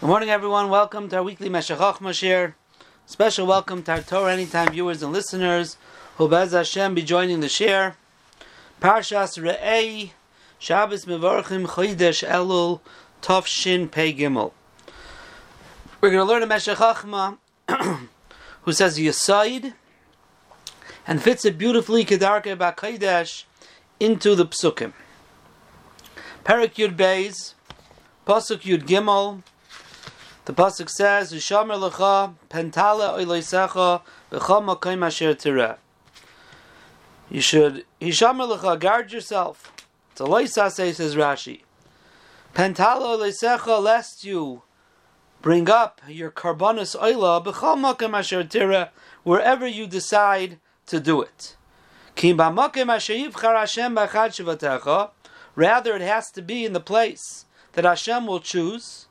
Good morning, everyone. Welcome to our weekly Meshech Chochmah Special welcome to our Torah Anytime viewers and listeners who Bez Hashem be joining the share. Parshas Re'ei Shabbos Mevorchim Chodesh Elul Tov Shin Pei Gimel. We're going to learn a Meshech Chochmah who says Yisaid and fits it beautifully Kedarke Ba'Kodesh into the Psukim. Perik Yud Beis Pasuk Yud Gimel the pasuk says, "Ushamer lecha pentala oileisecha b'chol makom asher tireh." You should hishamer lecha guard yourself. It's a says Rashi. Pentala oileisecha lest you bring up your karbonis oila b'chol makom asher tireh wherever you decide to do it. Rather, it has to be in the place that Hashem will choose.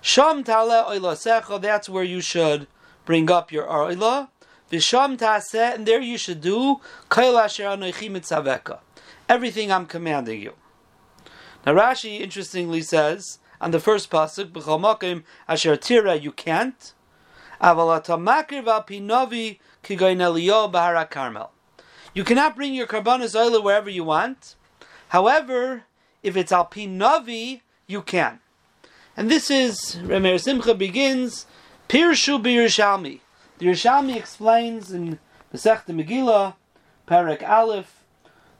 Sham tale oila that's where you should bring up your oila. Visham taseh, and there you should do everything I'm commanding you. Now Rashi interestingly says on the first pasuk, b'chol makim asher tira, you can't. Aval makir pinovi kigoyin eliyo bahara karmel. You cannot bring your karbanis oila wherever you want. However, if it's al pinovi, you can. And this is, Remer Simcha begins, Pirshu B'Yerushalmi. The Yerushalmi explains in Masechta Megillah, Parak Aleph,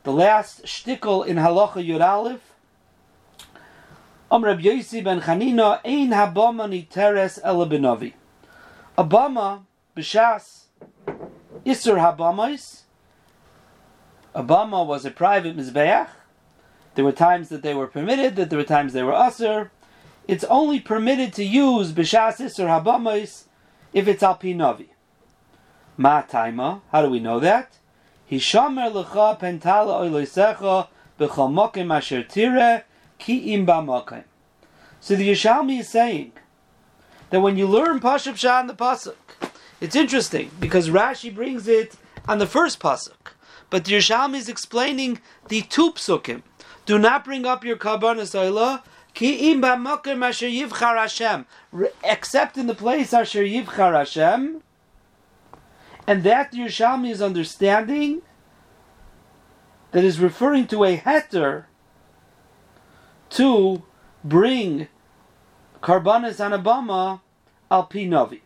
the last shtickle in Halacha Yud Aleph, Om Reb Yosi ben Chanina, Ein Habama Niteres Ela Benovi. Abama, B'Shas, Isser Habamais, Abama was a private Mizbeach. There were times that they were permitted, that there were times they were usher it's only permitted to use b'shasis or habamos if it's al pinavi. Ma taima, how do we know that? Hishamer lecha pentala asher tire ki. So the Yishalmi is saying that when you learn Pashup Shah the Pasuk, it's interesting because Rashi brings it on the first Pasuk, but the Yishalmi is explaining the two Psukim. Do not bring up your Kabbalah Ki im b'makom asher yivchar Hashem, except in the place asher yivchar Hashem, and that the Yerushalmi is understanding that is referring to a heter to bring karbanis anabama al pi novi.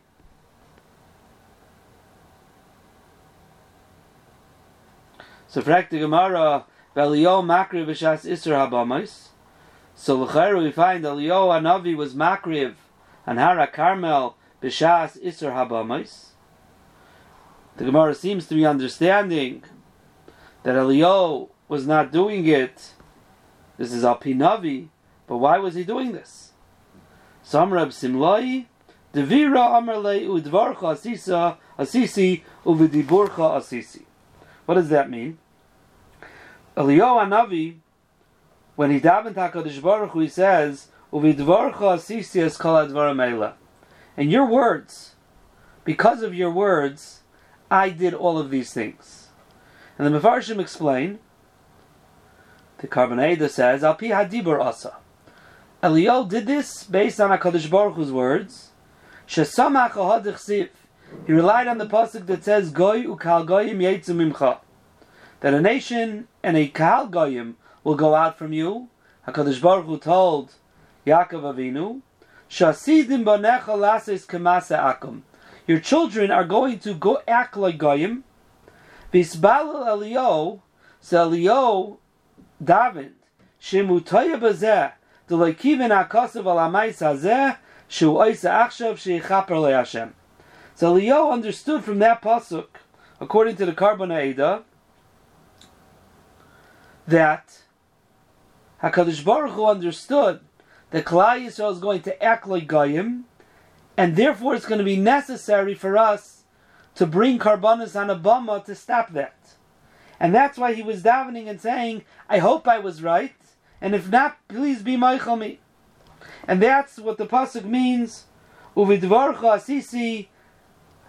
So, frak the Gemara, Velio makri v'shas isra habamais. So l'chayru we find that Leo Hanavi was makriv and Hara Carmel b'shas Isser Habamais. The Gemara seems to be understanding that Elio was not doing it. This is Alpinavi, but why was he doing this? Samrab Simlai, Devira Amarle Udvarcha Asisa Asisi Uvidiburcha Asisi. What does that mean? Elio Hanavi when he davened Hakadosh Baruch Hu, he says, "Uvidvarcha asisias kol advaram In your words, because of your words, I did all of these things. And the Mefarshim explain. The Carbonada says, "Al pi hadibur asa." Eliel did this based on Hakadosh Baruch Hu's words. Shesamach ahadichsiv. He relied on the pasuk that says, "Goy ukal goyim yetzu mimcha." That a nation and a kal goyim will go out from you. Hakadosh Baruch Hu told Yaakov Avinu, "Shasidim banecha lases kemasa akum." Your children are going to go act like goyim. Bisbalel Elio, so Elio David, shemutaya bazeh, deloikivin akasav al amais hazeh, shu oisa achshav sheichaper le'Hashem. So Leo understood from that pasuk, according to the Carbon that Hakadosh Baruch Hu understood that Klal Yisrael is going to act like Goyim, and therefore it's going to be necessary for us to bring Karbanis on a to stop that. And that's why he was davening and saying, I hope I was right, and if not, please be Michael me. And that's what the Pasuk means. Uvidvarcha asisi,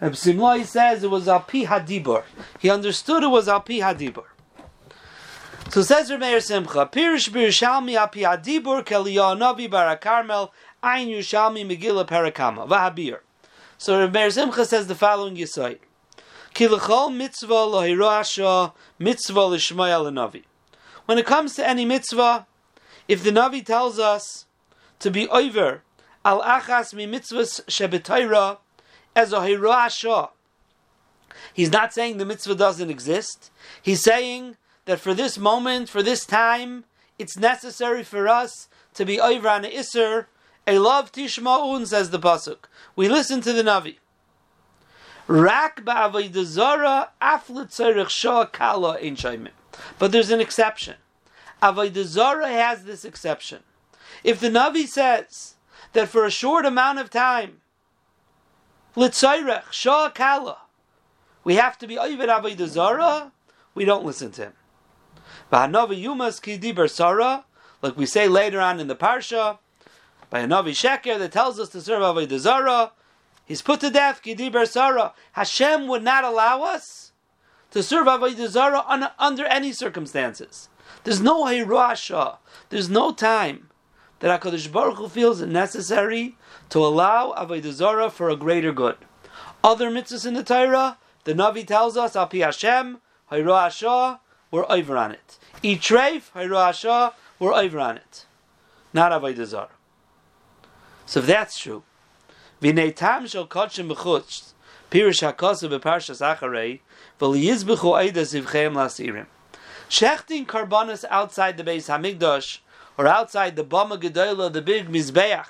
Simlai says it was Alpi Hadibur. He understood it was Alpi Hadibur. So says Rameir Simcha, Pirish Birishalmi api adibur keliyanavi barakarmel ein Yushalmi Megillah Parakama vahabir. So Rameir Simcha says the following Yisoid. Kilachol mitzvah lohirasha mitzvah lishmaya lenavi. When it comes to any mitzvah, if the Navi tells us to be over al achas mi mitzvahs as a hirasha, he's not saying the mitzvah doesn't exist. He's saying that for this moment, for this time, it's necessary for us to be over on Isser. A love tishma'un says the pasuk. We listen to the Navi. Rak kala But there's an exception. Avaydazara has this exception. If the Navi says that for a short amount of time, shah kala, we have to be over avaydazara, we don't listen to him. Yumas Kidiber Sarah, like we say later on in the Parsha, by a Navi Sheker that tells us to serve Avodah Zarah, he's put to death, Kidiber Sarah. Hashem would not allow us to serve Avodah Zarah un, under any circumstances. There's no Hirasha, there's no time that HaKadosh Baruch Hu feels it necessary to allow Avodah Zarah for a greater good. Other mitzvahs in the Torah, the Navi tells us, Al Pi Hashem, Hirasha, we're over on it. Itreif, Hayruasha, we're over on it. Not Avodah Zarah. So if that's true, V'nei tam shel kodshim b'chutz, Pirush HaKosu b'parshas Acharei, V'liyizbechu eidas ivcheim lasirim. Shechting karbonis outside the base Hamikdash, or outside the Bama Gedola, the big Mizbeach,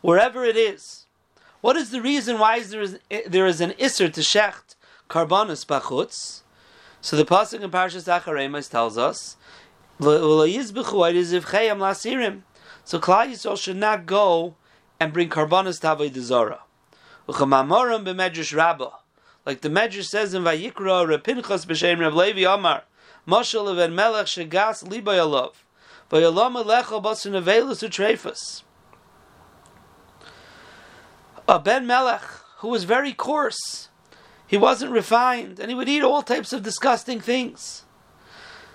wherever it is. What is the reason why is there, is, there is an Isser to shecht karbonis b'chutz? So the pasuk in Parshas Acharemus tells us, So Klal Yisrael should not go and bring karbanas to Avodah like the Medrash says in Vayikra, Repinchas b'shem Reb Levi Amar, Moshe leven Melech shegas libay alav, Vayalam alecha basun avelus utrefus. A Ben Melech who was very coarse he wasn't refined, and he would eat all types of disgusting things.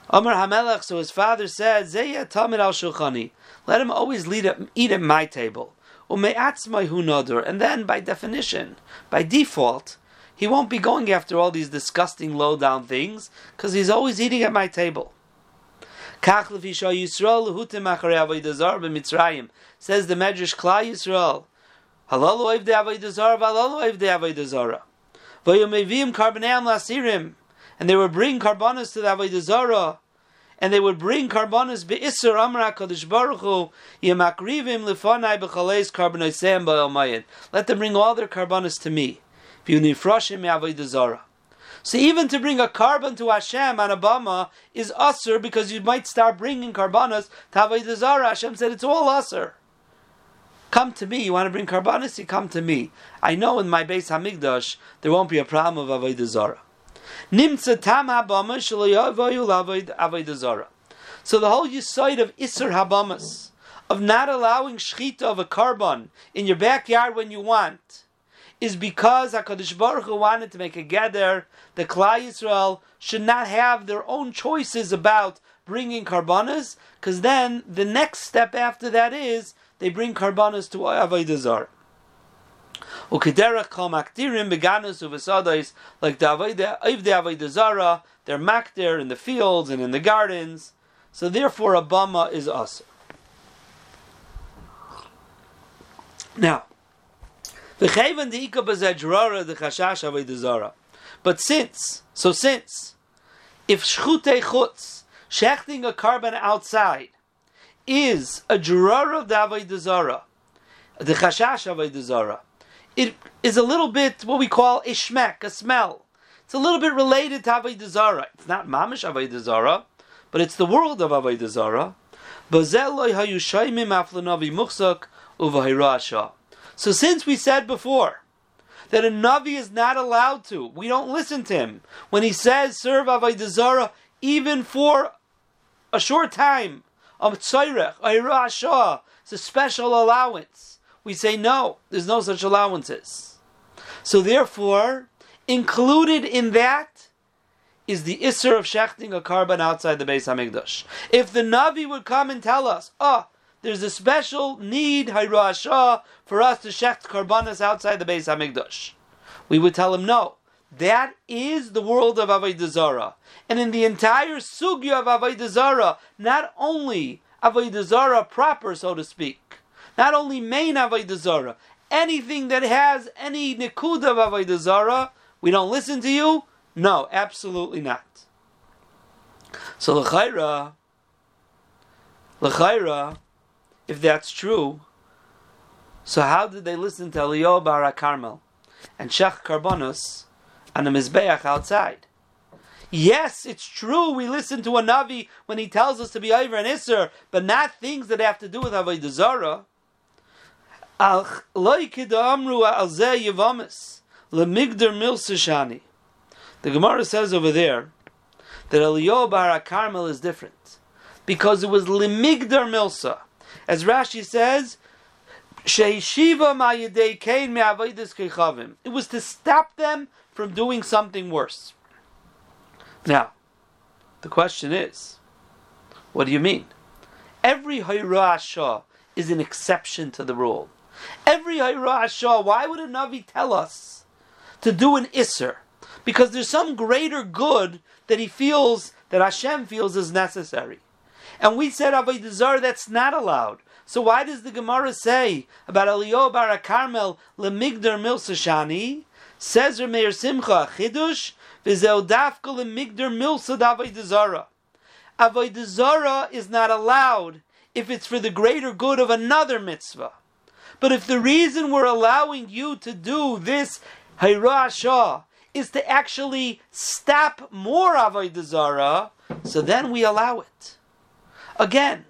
Amar Hamelech, so his father said, Zeya Tamid al Shulchani, let him always at, eat at my table. And then, by definition, by default, he won't be going after all these disgusting low down things, because he's always eating at my table. Says the Medrash Klal Yisrael, and they would bring karbanas to the Avodah Zarah, and they would bring karbanas be'isur amra kadosh baruch hu yemakrivim lefanai b'chaleis karbanosem. Let them bring all their karbanas to me. V'unifrashim Avodah Zarah. So even to bring a carbon to Hashem on a bama is usr because you might start bringing karbanas to Avodah Zarah. Hashem said it's all usr. Come to me. You want to bring karbanis? You come to me. I know in my base hamigdash there won't be a problem of avodah zara. Nimtza tam avodah zara. So the whole yisoid of iser habamas, of not allowing shchita of a carbon in your backyard when you want, is because Hakadosh Baruch Hu wanted to make a gather. The Klal Yisrael should not have their own choices about bringing karbanas, because then the next step after that is they bring karbanas to Avodah Zarah. Kol maktirim beganus uvesadais like the Avodah Avodah Zarah. They're makdir in the fields and in the gardens. So therefore, a bama is us. Now, the chayvan the ikabazajrara the chashash Avodah Zarah. But since, so since, if shchute chutz, shechting a carbon outside, is a juror of the Avodah the Chashash Avodah Zarah. It is a little bit what we call a shmek, a smell. It's a little bit related to Avodah Zarah. It's not Mamish Avodah Zarah, but it's the world of Avodah Zarah. So since we said before that a Navi is not allowed to, we don't listen to him. When he says serve Avodah Zarah, even for a short time, a it's a special allowance. We say no, there's no such allowances. So therefore, included in that is the Isser of shechting a carbon outside the Beis Hamikdash. If the Navi would come and tell us, oh, there's a special need, Hayrashah, for us to shecht karbanas outside the Beis Hamikdash, we would tell him no. That is the world of Avodah Zarah. And in the entire sugya of Avodah Zarah, not only Avodah Zarah proper, so to speak, not only main Avodah Zarah, anything that has any nikud of Avodah Zarah, we don't listen to you? No, absolutely not. So l'chayra, l'chayra, if that's true, so how did they listen to Eliyahu Bar Carmel and Shech Karbonos on the Mizbeach outside? Yes, it's true. We listen to a Navi when he tells us to be over and Isser, but not things that have to do with Avodah Zarah. The Gemara says over there that Eliyahu Bar Carmel is different because it was limigdar milsa, as Rashi says. It was to stop them from doing something worse. Now, the question is, what do you mean? Every Hayra'ashah is an exception to the rule. Every Hayra'ashah, why would a Navi tell us to do an Isser? because there's some greater good that he feels, that Hashem feels is necessary. And we said Avodah that's not allowed. So why does the Gemara say about Eliyahu Bar Carmel lemigdar milsashani? Says Meir Simcha chidush v'zeu dafka lemigdar milsa Avodah Zarah. Avodah is not allowed if it's for the greater good of another mitzvah. But if the reason we're allowing you to do this Hayrashah is to actually stop more Avodah Zarah, so then we allow it. Again,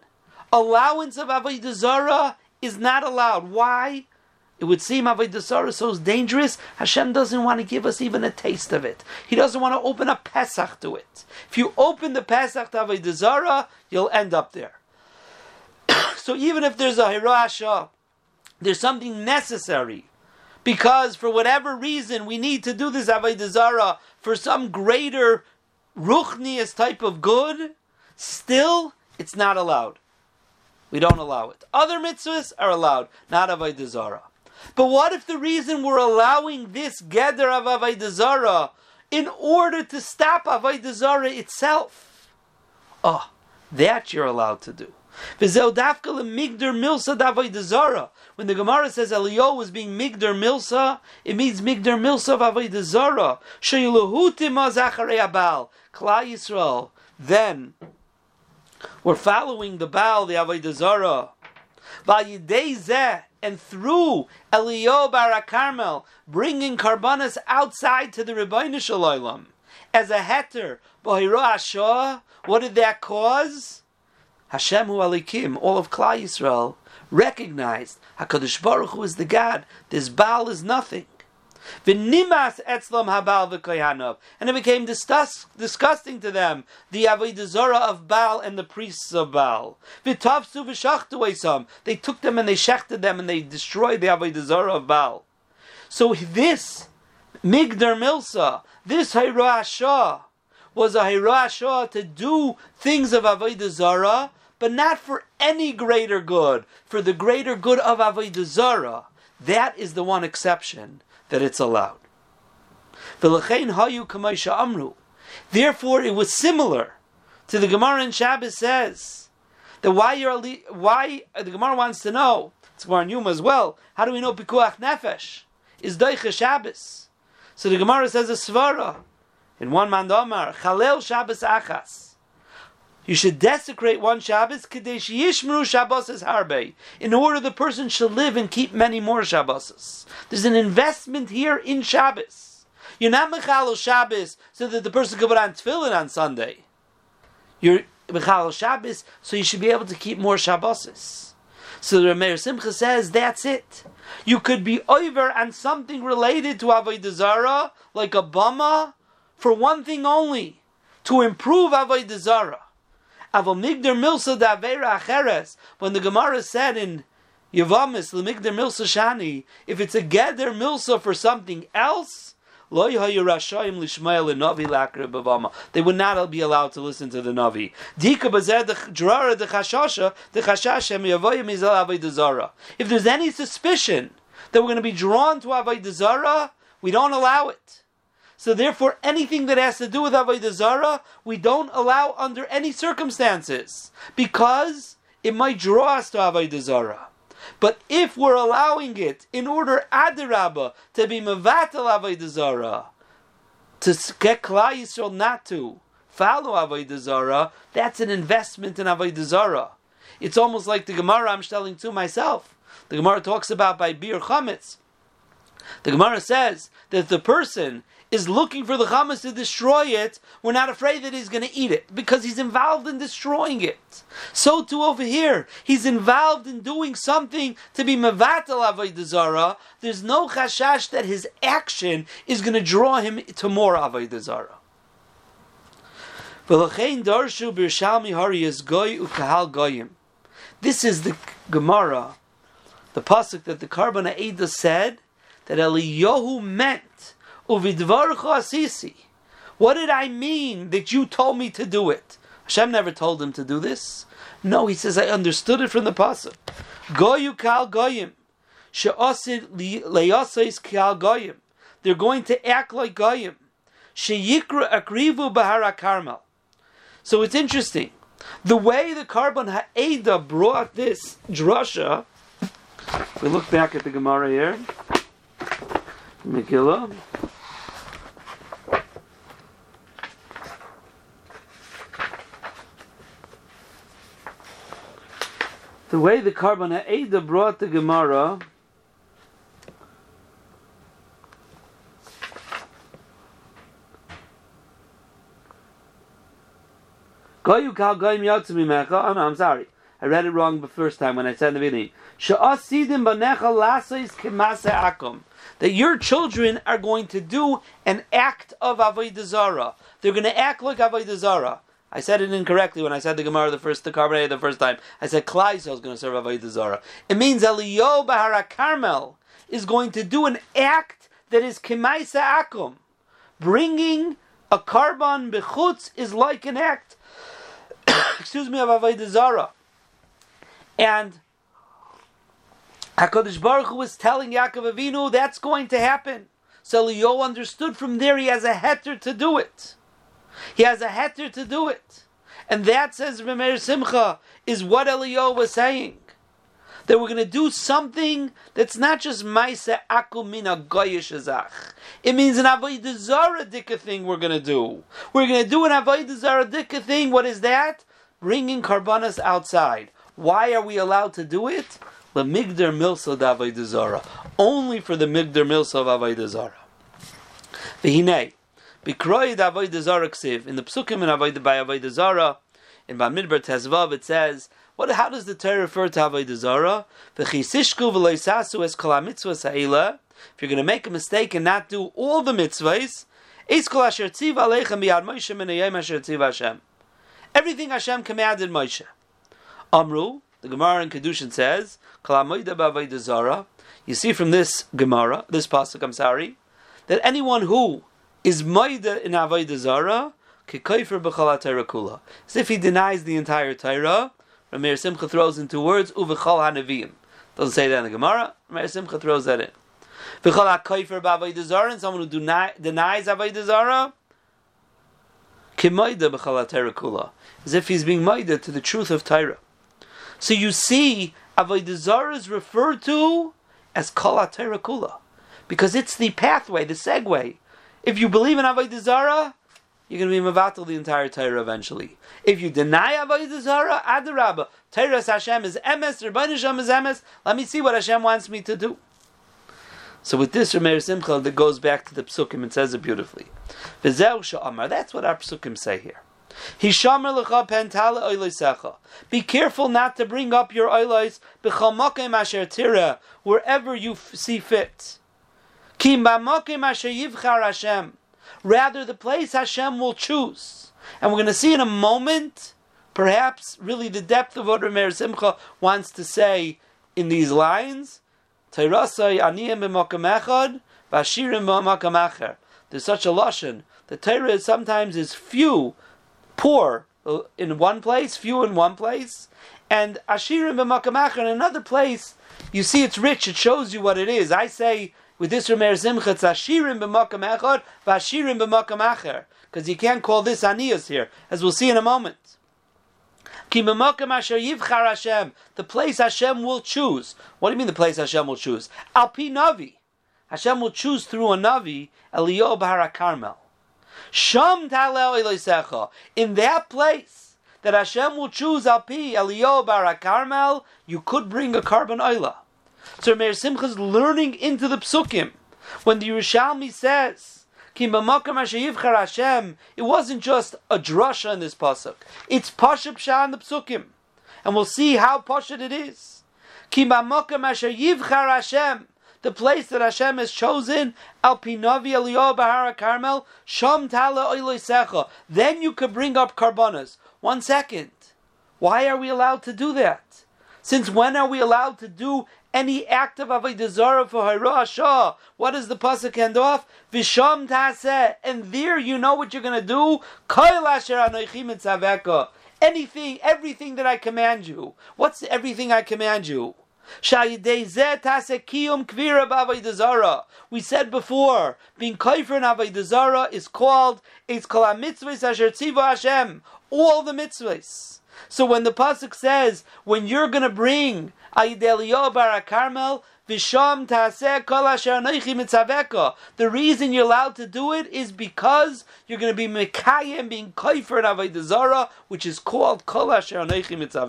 allowance of Avodah Zarah is not allowed. Why? It would seem Avodah is so dangerous, Hashem doesn't want to give us even a taste of it. He doesn't want to open a Pesach to it. If you open the Pesach to Avodah you'll end up there. so even if there's a Hirasha, there's something necessary because for whatever reason we need to do this Avodah for some greater ruchnius type of good, still it's not allowed. We don't allow it. Other mitzvahs are allowed, not Avodah. But what if the reason we're allowing this gather of Avodah in order to stop Avodah itself? Oh, that you're allowed to do. When the Gemara says Eliyahu was being migdar milsa, it means migdar milsa of avodah zara. Klal Yisrael. Then we're following the Baal, the avodah. And through Eliyahu Bar Carmel, bringing karbanas outside to the Rebbeinu Shalom as a heter, what did that cause? Hashem Hu Alikim, all of Klal Yisrael, recognized Hakadosh Baruch Hu is the God. This Baal is nothing. And it became disgust, disgusting to them the avodah of Baal and the priests of Baal. They took them and they shechted them and they destroyed the avodah of Baal. So this migdar milsa, this hayrashah, was a hayrashah to do things of avodah but not for any greater good, for the greater good of Avodah. That is the one exception that it's allowed. Therefore, it was similar to the Gemara in Shabbos says that why you're why the Gemara wants to know. It's Gemara in Yuma as well. How do we know pikuach nefesh is doicha Shabbos? So the Gemara says a svara in one mandamar chalel Shabbos achas you should desecrate one Shabbos, Kadesh Yishmru Shabbos Harbe, in order the person should live and keep many more Shabbos. There's an investment here in Shabbos. You're not Mechalo Shabbos so that the person can put on tefillin on Sunday. You're Mechalo Shabbos so you should be able to keep more Shabbos. So the Rameir Simcha says that's it. You could be over on something related to Avodah Zarah, like a bama, for one thing only, to improve Avodah Zarah. Avomigdar milsa da avera acheres. When the Gemara said in Yavamis lemigdar milsa shani, if it's a geder milsa for something else, They would not be allowed to listen to the Navi. If there's any suspicion that we're going to be drawn to Avodah Zarah, we don't allow it. So therefore, anything that has to do with Avodah Zarah, we don't allow under any circumstances, because it might draw us to Avodah Zarah. But if we're allowing it in order adirabba to be mevatel avodah zarah, to get Klal Yisrael not to follow avodah zarah, that's an investment in avodah zarah. It's almost like the Gemara I'm telling to myself. The Gemara talks about by bir chametz. The Gemara says that the person is looking for the chametz to destroy it, we're not afraid that he's going to eat it because he's involved in destroying it. So too over here, he's involved in doing something to be mevatel avodah zara. There's no chashash that his action is going to draw him to more avodah zara. This is the Gemara, the pasuk that the Karban Aida said that Eliyahu meant asisi. What did I mean that you told me to do it? Hashem never told him to do this. No, he says I understood it from the pasuk. Goyu kal goyim, kal goyim. They're going to act like goyim. Sheyikra akrivu bahara karmel. So it's interesting. The way the Karban Ha'eda brought this drasha, we look back at the Gemara here, Megillah. The way the Karban eh, Ada brought the Gemara. Oh I'm sorry. I read it wrong the first time when I said in the beginning. That your children are going to do an act of avodah. They're going to act like avodah. I said it incorrectly when I said the Gemara the first the Carbonate the first time. I said Klal is going to serve Avodah Zarah. It means Eliyo Bahara Carmel is going to do an act that is Kemaisa Akum. Bringing a carbon bechutz is like an act, excuse me, of Avodah Zarah. And Hakadosh Baruch Hu was telling Yaakov Avinu that's going to happen. So Leo understood from there he has a heter to do it. He has a heter to do it. And that, says Remeir Simcha, is what Eliyahu was saying. That we're going to do something that's not just Maisa Akumina Goyish. It means an Avodah Dika thing we're going to do. We're going to do an Avodah Dika thing. What is that? Bringing Karbanas outside. Why are we allowed to do it? The Migdar Milsa Avodah Zara. Only for the Migdar Milsa of Avodah Zara. V'hinei. Avodah Zara. In the Psukim in Avodah by Avodah Zara, in Bamidbar Tezvav, it says, what, how does the Torah refer to Avodah Zara? If you're going to make a mistake and not do all the mitzvahs. Everything Hashem commanded Moshe. Amru, the Gemara in Kedushin says, kol ha-moida Zara. You see from this Gemara, this pasuk, I'm sorry, that anyone who is Maida in Avodah Zara, Kikaifer B'chalat Kula. As if he denies the entire Torah, Rameir Simcha throws into words, Uvechal HaNevi'im. Doesn't say that in the Gemara, Rameir Simcha throws that in. V'chal HaKaifer B'Avodah Zara, and someone who deny, denies Avodah Zara, Kimaida B'chalat Kula. As if he's being Maida to the truth of Torah. So you see, Avodah Zara is referred to as Kol Kula. Because it's the pathway, the segue if you believe in Avodah Zarah, you're going to be mevatel the entire Torah eventually. If you deny Avodah Zarah, Adarabba, Torah Hashem is emes, Rabban Hashem is emes. Let me see what Hashem wants me to do. So with this, Rameir Simcha that goes back to the psukim and says it beautifully. That's what our psukim say here. Be careful not to bring up your oilos asher tira wherever you f- see fit. Rather, the place Hashem will choose. And we're going to see in a moment, perhaps, really the depth of what Rameir Simcha wants to say in these lines. The there's such a lashon. The Torah sometimes is few, poor uh, in one place, few in one place, and ashirim b'makamacher in another place. You see, it's rich. It shows you what it is. I say with this Simcha, it's ashirim b'makam echad, v'ashirim b'makam acher, because you can't call this aniyas here, as we'll see in a moment. Ki b'makam asher yivchar Hashem, the place Hashem will choose. What do you mean the place Hashem will choose? Al pi navi. Hashem will choose through a navi, Eliyahu Bahara Carmel. Sham taleo In that place that Hashem will choose al pi Eliyahu Bahara Carmel, you could bring a carbon oila. So Meir Simcha is learning into the psukim. When the Yerushalmi says, it wasn't just a drasha in this pasuk. It's pashup shah in the psukim, and we'll see how pashup it is. The place that Hashem has chosen, Al Pinavi Eliyah Bahara Carmel, Sham Tala Secha. Then you could bring up karbanas. One second. Why are we allowed to do that? Since when are we allowed to do any act of avodah zarah for Hashah. What does the pasuk end off? Visham taseh, and there you know what you're going to do. Anything, everything that I command you. What's everything I command you? We said before, being kaifer in avodah zarah is called it's called mitzvahs asher tziva Hashem. All the mitzvahs. So when the pasuk says, when you're going to bring Aidelio Bar Carmel. The reason you're allowed to do it is because you're going to be Mekayim, being Kaifer in Avodah which is called Kol Asher Anoichi Migdar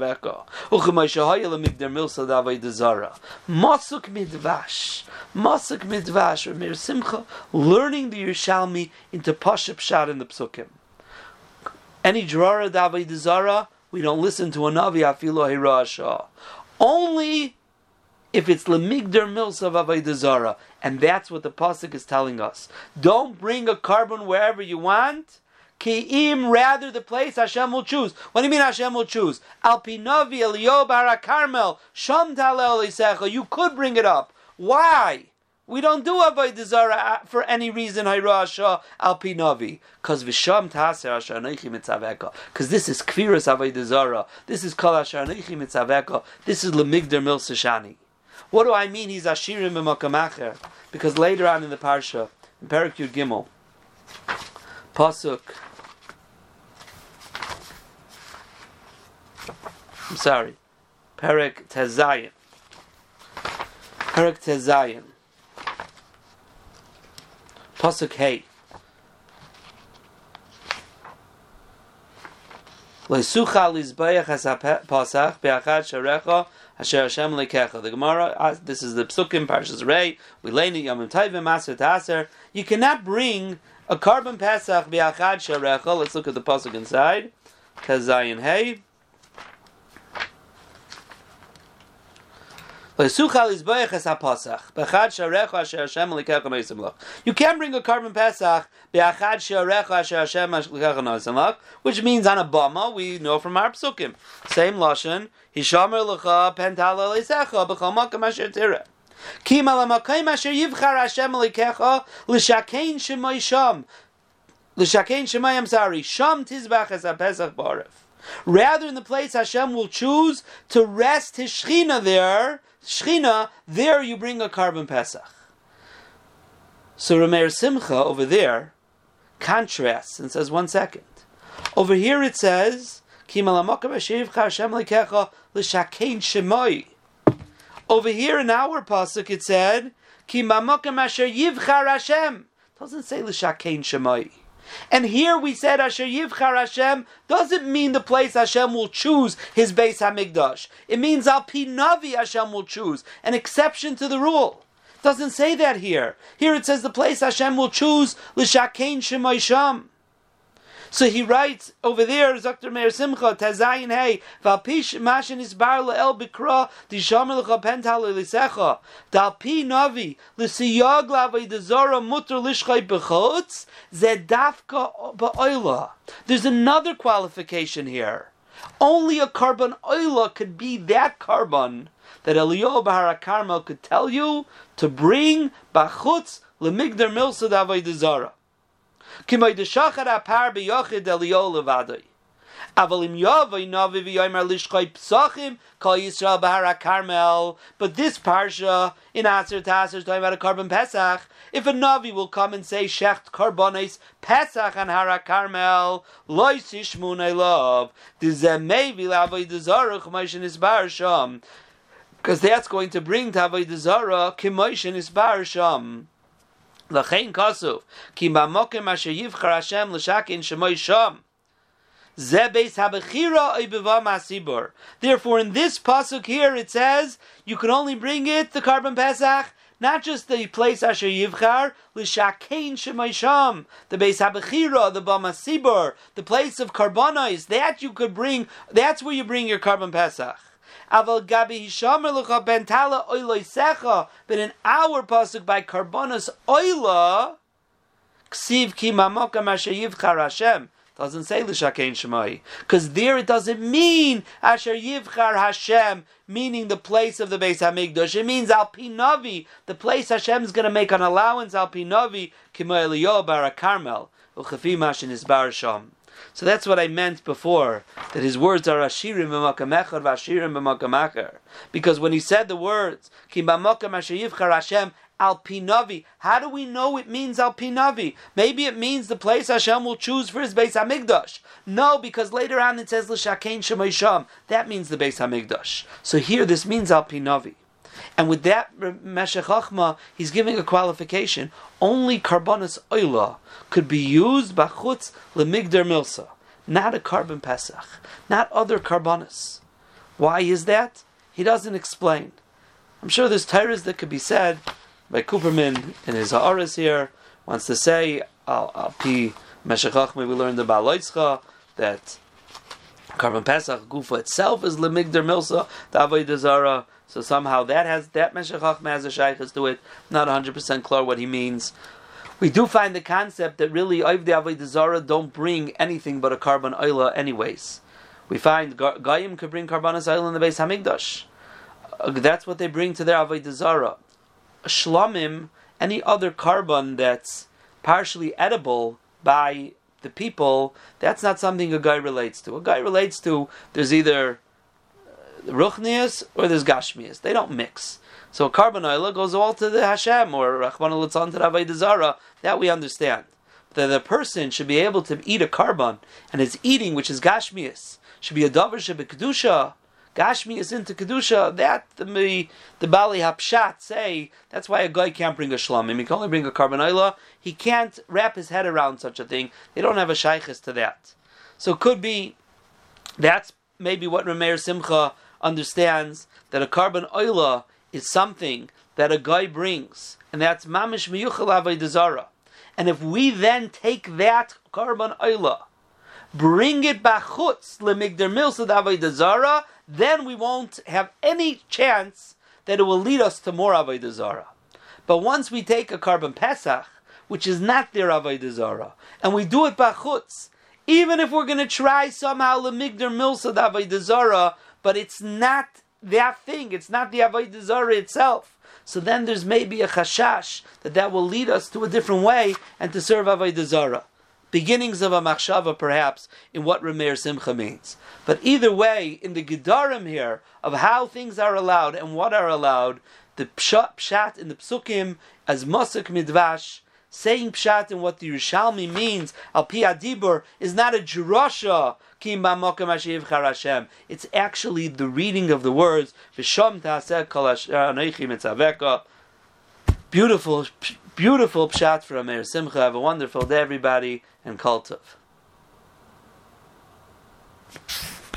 Milsa Avodah. Masuk Midvash. Masuk Midvash. Ramir Simcha, learning the Yerushalmi into Pashup Shad in the Psukim. Any Drara Avodah Zarah, we don't listen to a Navi Afilo Hirashah only if it's lemigder milsa of avodah and that's what the pasuk is telling us. Don't bring a carbon wherever you want. Ki'im, rather the place Hashem will choose. What do you mean Hashem will choose? Alpinavi Eliob Carmel Sham You could bring it up. Why? We don't do avodah zara uh, for any reason. Hayrasha al pinavi because v'sham taser asher mitzaveka. Because this is kviras avodah zara. This is kol asher mitzaveka. This is lemigder mil seshani. What do I mean? He's ashirim b'makamacher because later on in the parsha in Perik Gimel pasuk. I'm sorry, Perik Tezayin. Perik Tezayin. Pasuk Hey. Leisucha lizbayach as pasach be'achad sharecha asher Hashem lekecha. The Gemara, uh, this is the Psukim Parshas Rei. We learn it Yom Aser Taser. You cannot bring a carbon pasach be'achad sharecha. Let's look at the pasuk inside. Kazayin Hey. You can bring a carbon pesach which means on a bama we know from our psukim. Same lashon. L'shakein shemay sham. Sham tizbach a pesach barif. Rather, in the place Hashem will choose to rest His Shechina there, Shechina, there you bring a carbon Pesach. So Rameir Simcha over there contrasts and says, one second. Over here it says, over here in our pasuk it said, Ki asher yivchar Hashem. Doesn't say l'shakein shemai. And here we said Asher Yivchar Hashem doesn't mean the place Hashem will choose his base Hamikdash. It means Al Pinavi Hashem will choose, an exception to the rule. Doesn't say that here. Here it says the place Hashem will choose L'Shakein Shemaisham. So he writes over there, Dr. Meir Simcha, Tazayin Hey, Valpish Mashin Isbar El Bikra, Dishamar Lecha Pental Lisecha, Dalpi Navi, Lisiyag Lavai Dezora Mutter Lishchai Bechotz, Zedafka Ba'oila. There's another qualification here. Only a carbon oila could be that carbon that Eliyahu Bahara Carmel could tell you to bring Bachutz Lemigdar Milsa Davai But this parsha in Aser Taser is talking about a carbon Pesach. If a Navi will come and say Shecht Karbonis Pesach and Hara Carmel Lois Ishmun love Dizemei Vilavoi Dezaruch Moshe Nisbar Sham. Because that's going to bring Tavoi Dezara Kimoshe Nisbar Sham. L'chein Kasuv Ki Bamokim Asher Yivchar Hashem L'shakin Shemoy Sham. Therefore, in this pasuk here, it says you can only bring it the carbon pesach, not just the place asher yivchar l'shakein shemaisham, the base habechira, the bamasibur, the place of carbonis. That you could bring. That's where you bring your carbon pesach. Aval gabi hishamer lucha bentala oiloisecha. But in our pasuk by carbonos oila, ksiv ki mamokam asher yivchar Hashem doesn't say l'shakein shemai because there it doesn't mean asher yivchar Hashem, meaning the place of the base Hamikdash. It means al pinavi, the place Hashem is going to make an allowance al pinavi kimoy bar Carmel uchafimash in his bar sham. So that's what I meant before, that his words are Ashirim b'makamecher v'ashirim b'makamacher. Because when he said the words, Ki b'makam asher Hashem, Alpinavi. How do we know it means Alpinavi? Maybe it means the place Hashem will choose for his base Hamikdash. No, because later on it says L'shakein Shemaysham. That means the base Hamikdash. So here this means Alpinavi. And with that Meshech he's giving a qualification. Only Karbonis Oila could be used bachutz lemigdar milsa, not a carbon pesach, not other karbonis. Why is that? He doesn't explain. I'm sure there's tyrus that could be said, by Cooperman in his Ha'aris here wants to say al, pi Meshachach we learned the Baloitzcha that carbon Pesach Gufa itself is lemigdar milsa the Zara. So somehow that has that Meshachach has a shaykhs to it. Not 100 percent clear what he means. We do find the concept that really Oiv the Avodah Zara don't bring anything but a carbon oila anyways. We find Goyim could bring carbonus oil in the base Hamikdash. Uh, that's what they bring to their Avodah Zara shlamim, any other carbon that's partially edible by the people, that's not something a guy relates to. A guy relates to there's either ruchnias or there's gashmias. They don't mix. So carbon oil goes all to the Hashem or Rachman al to the Zara. That we understand. That the person should be able to eat a carbon and his eating, which is gashmias, should be a davar kedusha Gashmi is into kedusha. That the the Bali Hapshat say that's why a guy can't bring a shlamim. He can only bring a carbon He can't wrap his head around such a thing. They don't have a shaykhis to that. So it could be that's maybe what Rameir Simcha understands that a carbon oila is something that a guy brings, and that's mamish miyuchal dezara. And if we then take that carbon oila, bring it bachutz lemigder milsa dezara, then we won't have any chance that it will lead us to more Avodah. But once we take a carbon Pesach, which is not their Avodah and we do it bachutz, even if we're going to try somehow lemigder milsa Avodah Zarah, but it's not that thing, it's not the Avodah Zarah itself. So then there's maybe a chashash that that will lead us to a different way and to serve Avodah Zarah beginnings of a machshava, perhaps, in what Rameir Simcha means. But either way, in the Gedarim here, of how things are allowed and what are allowed, the pshat, pshat in the psukim, as Mosek Midvash, saying pshat and what the Yerushalmi means, al pi adibur, is not a drasha, kim charashem. It's actually the reading of the words, kol uh, mitzaveka. Beautiful, beautiful pshat for Amir Simcha. Have a wonderful day, everybody and Kultov.